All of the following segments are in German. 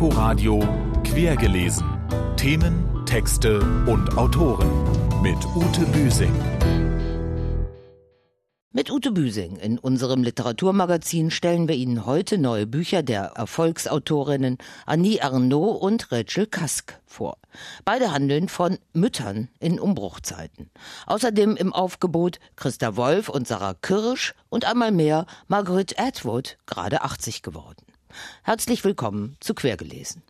Inforadio Quergelesen. Themen, Texte und Autoren mit Ute Büsing. Mit Ute Büsing in unserem Literaturmagazin stellen wir Ihnen heute neue Bücher der Erfolgsautorinnen Annie Arnaud und Rachel Kask vor. Beide handeln von Müttern in Umbruchzeiten. Außerdem im Aufgebot Christa Wolf und Sarah Kirsch und einmal mehr Margaret Atwood, gerade 80 geworden. Herzlich willkommen zu Quergelesen.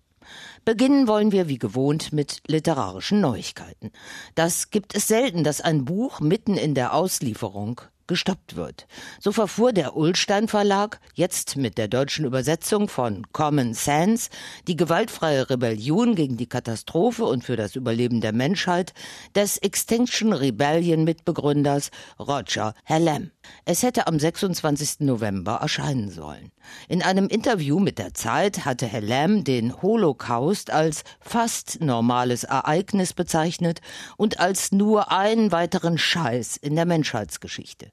Beginnen wollen wir wie gewohnt mit literarischen Neuigkeiten. Das gibt es selten, dass ein Buch mitten in der Auslieferung gestoppt wird. So verfuhr der Ullstein Verlag jetzt mit der deutschen Übersetzung von Common Sense die gewaltfreie Rebellion gegen die Katastrophe und für das Überleben der Menschheit des Extinction Rebellion Mitbegründers Roger Hallam. Es hätte am 26. November erscheinen sollen. In einem Interview mit der Zeit hatte Hallam den Holocaust als fast normales Ereignis bezeichnet und als nur einen weiteren Scheiß in der Menschheitsgeschichte.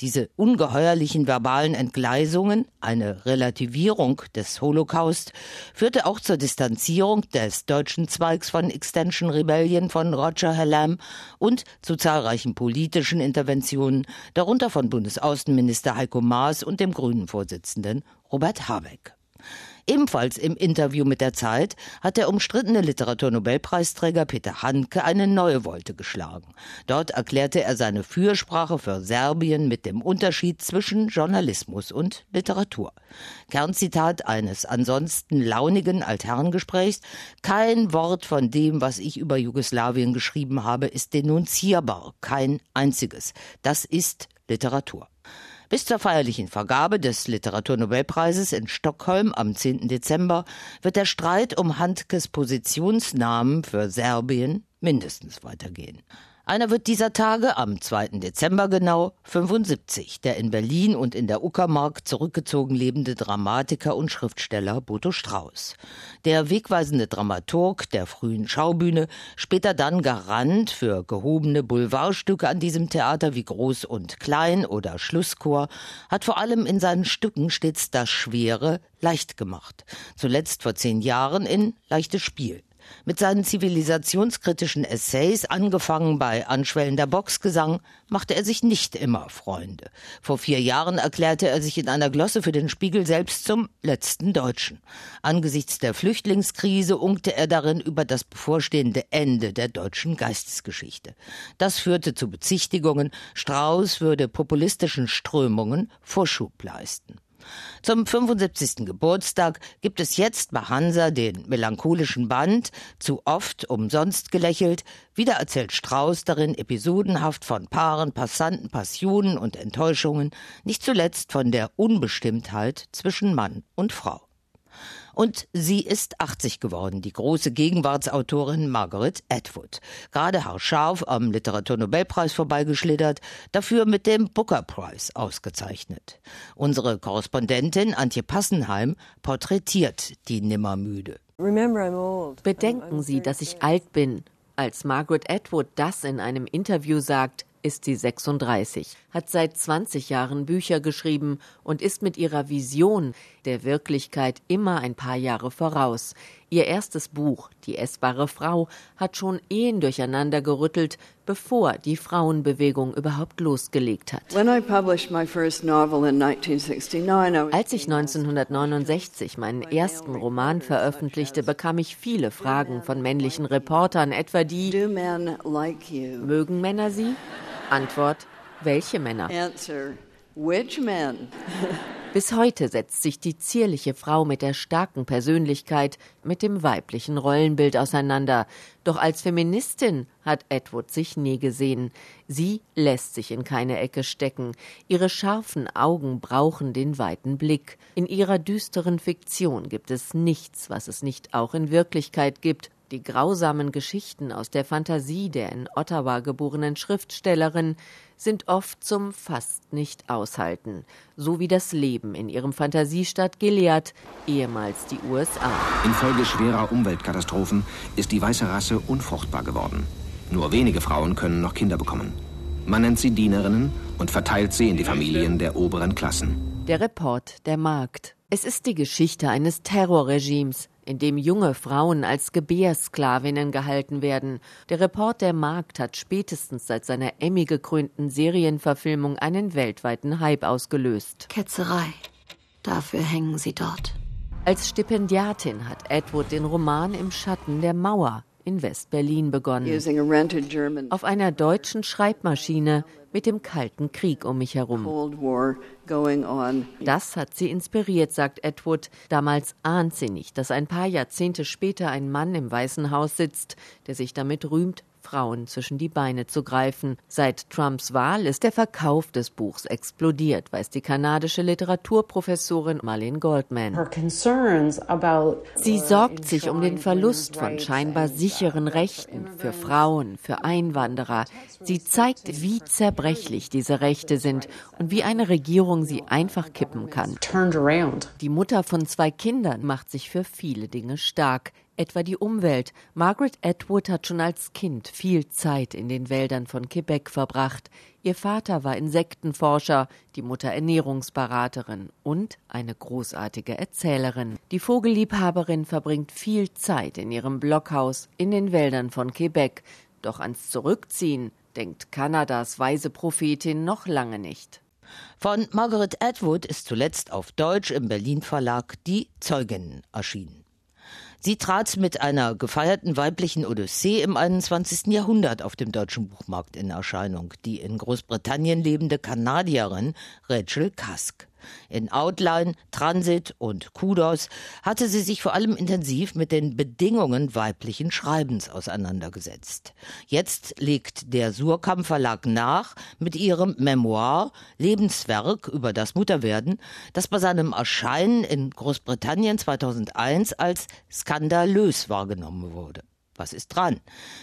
Diese ungeheuerlichen verbalen Entgleisungen, eine Relativierung des Holocaust, führte auch zur Distanzierung des deutschen Zweigs von Extension Rebellion von Roger Hallam und zu zahlreichen politischen Interventionen, darunter von Bundesaußenminister Heiko Maas und dem Grünen-Vorsitzenden Robert Habeck. Ebenfalls im Interview mit der Zeit hat der umstrittene Literaturnobelpreisträger Peter Handke eine neue Wolte geschlagen. Dort erklärte er seine Fürsprache für Serbien mit dem Unterschied zwischen Journalismus und Literatur. Kernzitat eines ansonsten launigen Altherrengesprächs Kein Wort von dem, was ich über Jugoslawien geschrieben habe, ist denunzierbar, kein einziges. Das ist Literatur. Bis zur feierlichen Vergabe des Literaturnobelpreises in Stockholm am 10. Dezember wird der Streit um Handkes Positionsnamen für Serbien mindestens weitergehen. Einer wird dieser Tage, am 2. Dezember genau, 75, der in Berlin und in der Uckermark zurückgezogen lebende Dramatiker und Schriftsteller Boto Strauß. Der wegweisende Dramaturg der frühen Schaubühne, später dann Garant für gehobene Boulevardstücke an diesem Theater wie Groß und Klein oder Schlusschor, hat vor allem in seinen Stücken stets das Schwere leicht gemacht. Zuletzt vor zehn Jahren in Leichtes Spiel. Mit seinen zivilisationskritischen Essays, angefangen bei anschwellender Boxgesang, machte er sich nicht immer Freunde. Vor vier Jahren erklärte er sich in einer Glosse für den Spiegel selbst zum letzten Deutschen. Angesichts der Flüchtlingskrise unkte er darin über das bevorstehende Ende der deutschen Geistesgeschichte. Das führte zu Bezichtigungen, Strauß würde populistischen Strömungen Vorschub leisten. Zum 75. Geburtstag gibt es jetzt bei Hansa den melancholischen Band Zu oft umsonst gelächelt. Wieder erzählt Strauß darin episodenhaft von Paaren, Passanten, Passionen und Enttäuschungen, nicht zuletzt von der Unbestimmtheit zwischen Mann und Frau. Und sie ist 80 geworden, die große Gegenwartsautorin Margaret Atwood. Gerade haarscharf am Literaturnobelpreis vorbeigeschlittert, dafür mit dem Booker Prize ausgezeichnet. Unsere Korrespondentin Antje Passenheim porträtiert die Nimmermüde. Bedenken Sie, dass ich alt bin. Als Margaret Atwood das in einem Interview sagt, ist sie 36, hat seit 20 Jahren Bücher geschrieben und ist mit ihrer Vision der Wirklichkeit immer ein paar Jahre voraus. Ihr erstes Buch, Die essbare Frau, hat schon Ehen durcheinander gerüttelt, bevor die Frauenbewegung überhaupt losgelegt hat. Als ich 1969 meinen ersten Roman veröffentlichte, bekam ich viele Fragen von männlichen Reportern, etwa die Mögen Männer sie? Antwort, welche Männer? Answer, which men? Bis heute setzt sich die zierliche Frau mit der starken Persönlichkeit mit dem weiblichen Rollenbild auseinander. Doch als Feministin hat Edward sich nie gesehen. Sie lässt sich in keine Ecke stecken. Ihre scharfen Augen brauchen den weiten Blick. In ihrer düsteren Fiktion gibt es nichts, was es nicht auch in Wirklichkeit gibt. Die grausamen Geschichten aus der Fantasie der in Ottawa geborenen Schriftstellerin sind oft zum fast nicht aushalten, so wie das Leben in ihrem Fantasiestadt Gilead, ehemals die USA. Infolge schwerer Umweltkatastrophen ist die weiße Rasse unfruchtbar geworden. Nur wenige Frauen können noch Kinder bekommen. Man nennt sie Dienerinnen und verteilt sie in die Familien der oberen Klassen. Der Report der Markt. Es ist die Geschichte eines Terrorregimes, in dem junge Frauen als Gebärsklavinnen gehalten werden. Der Report der Markt hat spätestens seit seiner Emmy gekrönten Serienverfilmung einen weltweiten Hype ausgelöst. Ketzerei. Dafür hängen sie dort. Als Stipendiatin hat Edward den Roman Im Schatten der Mauer in West-Berlin begonnen. Auf einer deutschen Schreibmaschine mit dem Kalten Krieg um mich herum. Das hat sie inspiriert, sagt Edward. Damals ahnt sie nicht, dass ein paar Jahrzehnte später ein Mann im Weißen Haus sitzt, der sich damit rühmt, Frauen zwischen die Beine zu greifen. Seit Trumps Wahl ist der Verkauf des Buchs explodiert, weiß die kanadische Literaturprofessorin Marlene Goldman. Sie uh, sorgt sich um den Verlust von scheinbar sicheren Rechten für Frauen, für Einwanderer. Sie zeigt, wie zerbrechlich diese Rechte sind und wie eine Regierung sie einfach kippen kann. Die Mutter von zwei Kindern macht sich für viele Dinge stark etwa die Umwelt. Margaret Atwood hat schon als Kind viel Zeit in den Wäldern von Quebec verbracht. Ihr Vater war Insektenforscher, die Mutter Ernährungsberaterin und eine großartige Erzählerin. Die Vogelliebhaberin verbringt viel Zeit in ihrem Blockhaus in den Wäldern von Quebec. Doch ans Zurückziehen denkt Kanadas weise Prophetin noch lange nicht. Von Margaret Atwood ist zuletzt auf Deutsch im Berlin Verlag Die Zeuginnen erschienen. Sie trat mit einer gefeierten weiblichen Odyssee im 21. Jahrhundert auf dem deutschen Buchmarkt in Erscheinung, die in Großbritannien lebende Kanadierin Rachel Cusk. In Outline, Transit und Kudos hatte sie sich vor allem intensiv mit den Bedingungen weiblichen Schreibens auseinandergesetzt. Jetzt legt der Surkamp Verlag nach mit ihrem Memoir Lebenswerk über das Mutterwerden, das bei seinem Erscheinen in Großbritannien 2001 als skandalös wahrgenommen wurde. Was ist dran?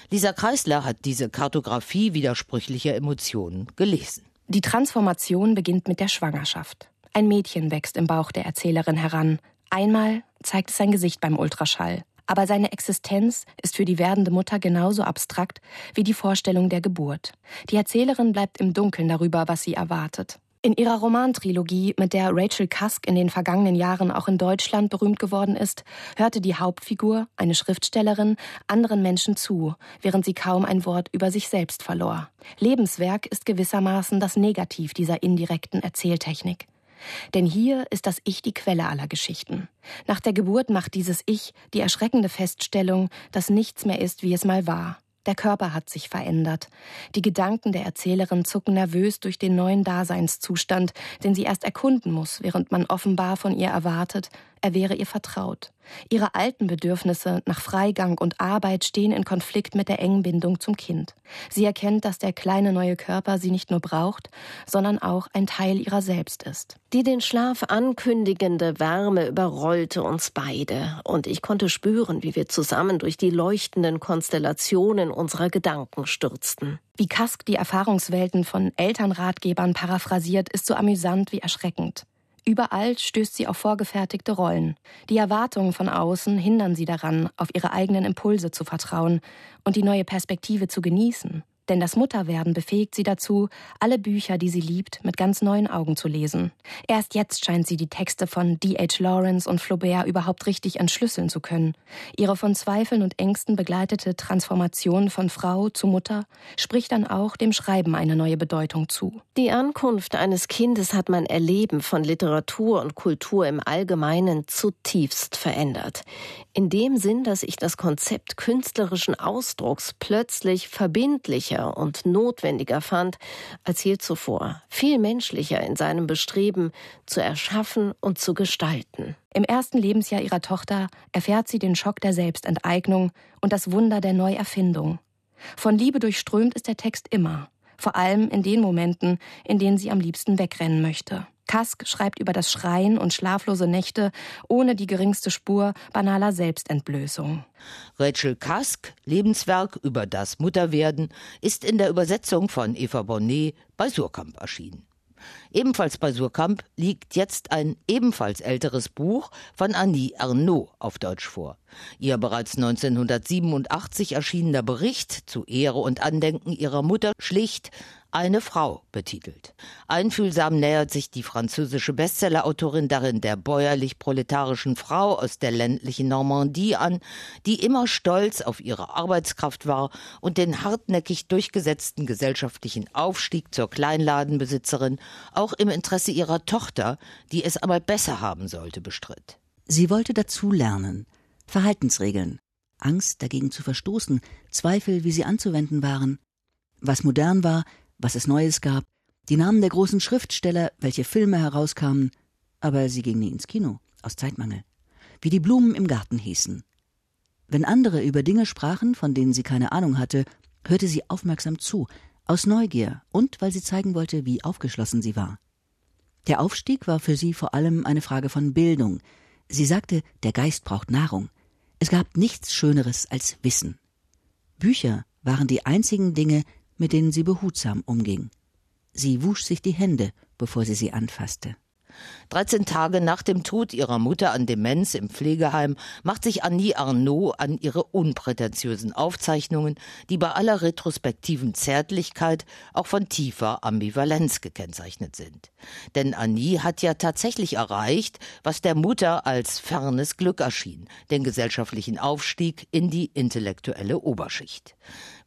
Lisa Kreisler hat diese Kartografie widersprüchlicher Emotionen gelesen. Die Transformation beginnt mit der Schwangerschaft. Ein Mädchen wächst im Bauch der Erzählerin heran. Einmal zeigt es sein Gesicht beim Ultraschall. Aber seine Existenz ist für die werdende Mutter genauso abstrakt wie die Vorstellung der Geburt. Die Erzählerin bleibt im Dunkeln darüber, was sie erwartet. In ihrer Romantrilogie, mit der Rachel Cusk in den vergangenen Jahren auch in Deutschland berühmt geworden ist, hörte die Hauptfigur, eine Schriftstellerin, anderen Menschen zu, während sie kaum ein Wort über sich selbst verlor. Lebenswerk ist gewissermaßen das Negativ dieser indirekten Erzähltechnik. Denn hier ist das Ich die Quelle aller Geschichten. Nach der Geburt macht dieses Ich die erschreckende Feststellung, dass nichts mehr ist, wie es mal war. Der Körper hat sich verändert. Die Gedanken der Erzählerin zucken nervös durch den neuen Daseinszustand, den sie erst erkunden muss, während man offenbar von ihr erwartet, er wäre ihr vertraut. Ihre alten Bedürfnisse nach Freigang und Arbeit stehen in Konflikt mit der engen Bindung zum Kind. Sie erkennt, dass der kleine neue Körper sie nicht nur braucht, sondern auch ein Teil ihrer selbst ist. Die den Schlaf ankündigende Wärme überrollte uns beide, und ich konnte spüren, wie wir zusammen durch die leuchtenden Konstellationen unserer Gedanken stürzten. Wie Kask die Erfahrungswelten von Elternratgebern paraphrasiert, ist so amüsant wie erschreckend. Überall stößt sie auf vorgefertigte Rollen. Die Erwartungen von außen hindern sie daran, auf ihre eigenen Impulse zu vertrauen und die neue Perspektive zu genießen. Denn das Mutterwerden befähigt sie dazu, alle Bücher, die sie liebt, mit ganz neuen Augen zu lesen. Erst jetzt scheint sie die Texte von D.H. Lawrence und Flaubert überhaupt richtig entschlüsseln zu können. Ihre von Zweifeln und Ängsten begleitete Transformation von Frau zu Mutter spricht dann auch dem Schreiben eine neue Bedeutung zu. Die Ankunft eines Kindes hat mein Erleben von Literatur und Kultur im Allgemeinen zutiefst verändert. In dem Sinn, dass ich das Konzept künstlerischen Ausdrucks plötzlich verbindlicher wichtiger und notwendiger fand als je zuvor, viel menschlicher in seinem Bestreben zu erschaffen und zu gestalten. Im ersten Lebensjahr ihrer Tochter erfährt sie den Schock der Selbstenteignung und das Wunder der Neuerfindung. Von Liebe durchströmt ist der Text immer, vor allem in den Momenten, in denen sie am liebsten wegrennen möchte. Kask schreibt über das Schreien und schlaflose Nächte ohne die geringste Spur banaler Selbstentblößung. Rachel Kask, Lebenswerk über das Mutterwerden, ist in der Übersetzung von Eva Bonnet bei Surkamp erschienen. Ebenfalls bei Surkamp liegt jetzt ein ebenfalls älteres Buch von Annie Ernaux auf Deutsch vor. Ihr bereits 1987 erschienener Bericht zu Ehre und Andenken ihrer Mutter schlicht eine Frau betitelt. Einfühlsam nähert sich die französische Bestsellerautorin darin der bäuerlich-proletarischen Frau aus der ländlichen Normandie an, die immer stolz auf ihre Arbeitskraft war und den hartnäckig durchgesetzten gesellschaftlichen Aufstieg zur Kleinladenbesitzerin auch im Interesse ihrer Tochter, die es einmal besser haben sollte, bestritt. Sie wollte dazu lernen, Verhaltensregeln, Angst dagegen zu verstoßen, Zweifel, wie sie anzuwenden waren, was modern war, was es Neues gab, die Namen der großen Schriftsteller, welche Filme herauskamen, aber sie ging nie ins Kino, aus Zeitmangel, wie die Blumen im Garten hießen. Wenn andere über Dinge sprachen, von denen sie keine Ahnung hatte, hörte sie aufmerksam zu, aus Neugier und weil sie zeigen wollte, wie aufgeschlossen sie war. Der Aufstieg war für sie vor allem eine Frage von Bildung. Sie sagte, der Geist braucht Nahrung. Es gab nichts Schöneres als Wissen. Bücher waren die einzigen Dinge, mit denen sie behutsam umging. Sie wusch sich die Hände, bevor sie sie anfasste. 13 Tage nach dem Tod ihrer Mutter an Demenz im Pflegeheim macht sich Annie Arnaud an ihre unprätentiösen Aufzeichnungen, die bei aller retrospektiven Zärtlichkeit auch von tiefer Ambivalenz gekennzeichnet sind. Denn Annie hat ja tatsächlich erreicht, was der Mutter als fernes Glück erschien, den gesellschaftlichen Aufstieg in die intellektuelle Oberschicht.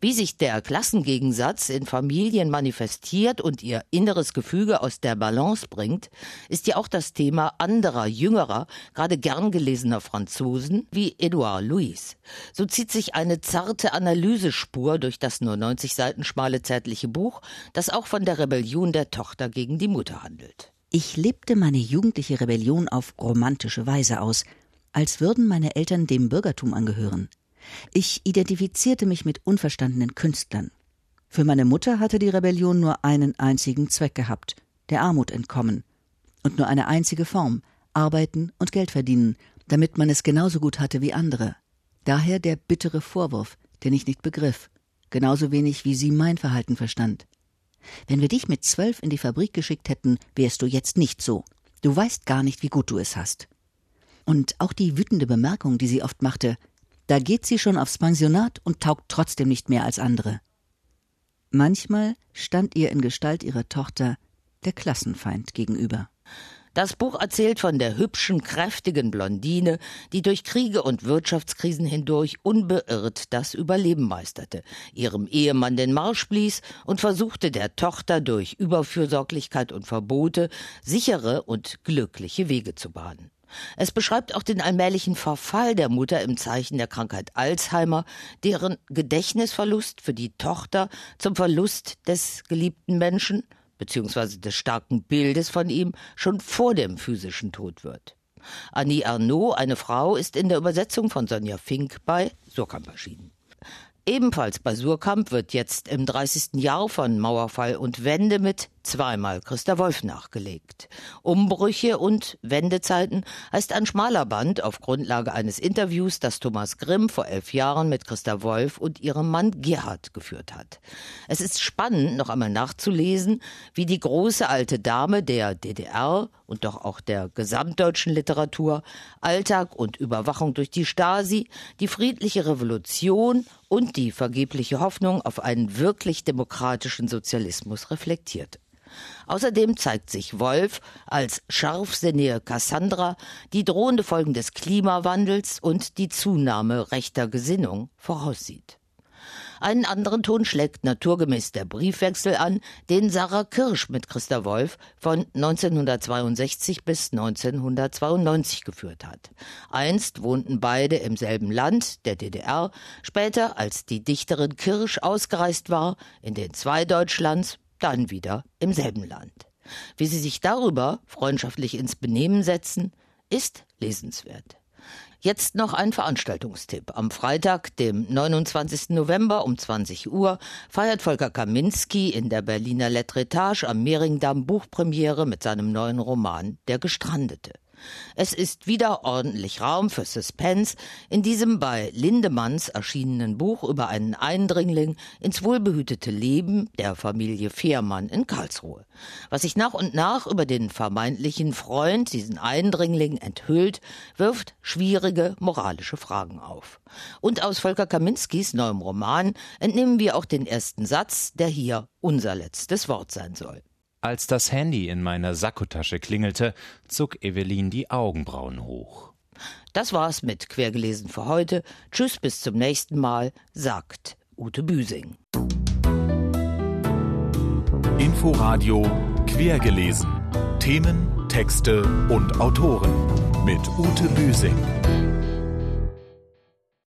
Wie sich der Klassengegensatz in Familien manifestiert und ihr inneres Gefüge aus der Balance bringt, ist ja auch das Thema anderer, jüngerer, gerade gern gelesener Franzosen wie Edouard Louis. So zieht sich eine zarte Analysespur durch das nur 90 Seiten schmale zärtliche Buch, das auch von der Rebellion der Tochter gegen die Mutter handelt. Ich lebte meine jugendliche Rebellion auf romantische Weise aus, als würden meine Eltern dem Bürgertum angehören. Ich identifizierte mich mit unverstandenen Künstlern. Für meine Mutter hatte die Rebellion nur einen einzigen Zweck gehabt, der Armut entkommen. Und nur eine einzige Form, arbeiten und Geld verdienen, damit man es genauso gut hatte wie andere. Daher der bittere Vorwurf, den ich nicht begriff, genauso wenig wie sie mein Verhalten verstand. Wenn wir dich mit zwölf in die Fabrik geschickt hätten, wärst du jetzt nicht so. Du weißt gar nicht, wie gut du es hast. Und auch die wütende Bemerkung, die sie oft machte, da geht sie schon aufs Pensionat und taugt trotzdem nicht mehr als andere. Manchmal stand ihr in Gestalt ihrer Tochter der Klassenfeind gegenüber. Das Buch erzählt von der hübschen, kräftigen Blondine, die durch Kriege und Wirtschaftskrisen hindurch unbeirrt das Überleben meisterte, ihrem Ehemann den Marsch blies und versuchte der Tochter durch Überfürsorglichkeit und Verbote sichere und glückliche Wege zu bahnen. Es beschreibt auch den allmählichen Verfall der Mutter im Zeichen der Krankheit Alzheimer, deren Gedächtnisverlust für die Tochter zum Verlust des geliebten Menschen bzw. des starken Bildes von ihm schon vor dem physischen Tod wird. Annie Arnaud, eine Frau, ist in der Übersetzung von Sonja Fink bei Surkamp erschienen. Ebenfalls bei Surkamp wird jetzt im 30. Jahr von Mauerfall und Wende mit zweimal Christa Wolf nachgelegt. Umbrüche und Wendezeiten heißt ein schmaler Band auf Grundlage eines Interviews, das Thomas Grimm vor elf Jahren mit Christa Wolf und ihrem Mann Gerhard geführt hat. Es ist spannend, noch einmal nachzulesen, wie die große alte Dame der DDR und doch auch der gesamtdeutschen Literatur Alltag und Überwachung durch die Stasi, die friedliche Revolution und die vergebliche Hoffnung auf einen wirklich demokratischen Sozialismus reflektiert. Außerdem zeigt sich Wolf als scharfsinnige Cassandra, die drohende Folgen des Klimawandels und die Zunahme rechter Gesinnung voraussieht. Einen anderen Ton schlägt naturgemäß der Briefwechsel an, den Sarah Kirsch mit Christa Wolf von 1962 bis 1992 geführt hat. Einst wohnten beide im selben Land, der DDR, später, als die Dichterin Kirsch ausgereist war, in den zwei Deutschlands, dann wieder im selben Land. Wie sie sich darüber freundschaftlich ins Benehmen setzen, ist lesenswert. Jetzt noch ein Veranstaltungstipp. Am Freitag, dem 29. November um 20 Uhr, feiert Volker Kaminski in der Berliner Letretage am Mehringdamm Buchpremiere mit seinem neuen Roman Der Gestrandete. Es ist wieder ordentlich Raum für Suspense in diesem bei Lindemanns erschienenen Buch über einen Eindringling ins wohlbehütete Leben der Familie Fehrmann in Karlsruhe. Was sich nach und nach über den vermeintlichen Freund, diesen Eindringling, enthüllt, wirft schwierige moralische Fragen auf. Und aus Volker Kaminskis neuem Roman entnehmen wir auch den ersten Satz, der hier unser letztes Wort sein soll. Als das Handy in meiner Sakkotasche klingelte, zog Evelyn die Augenbrauen hoch. Das war's mit Quergelesen für heute. Tschüss, bis zum nächsten Mal, sagt Ute Büsing. Inforadio Quergelesen. Themen, Texte und Autoren mit Ute Büsing.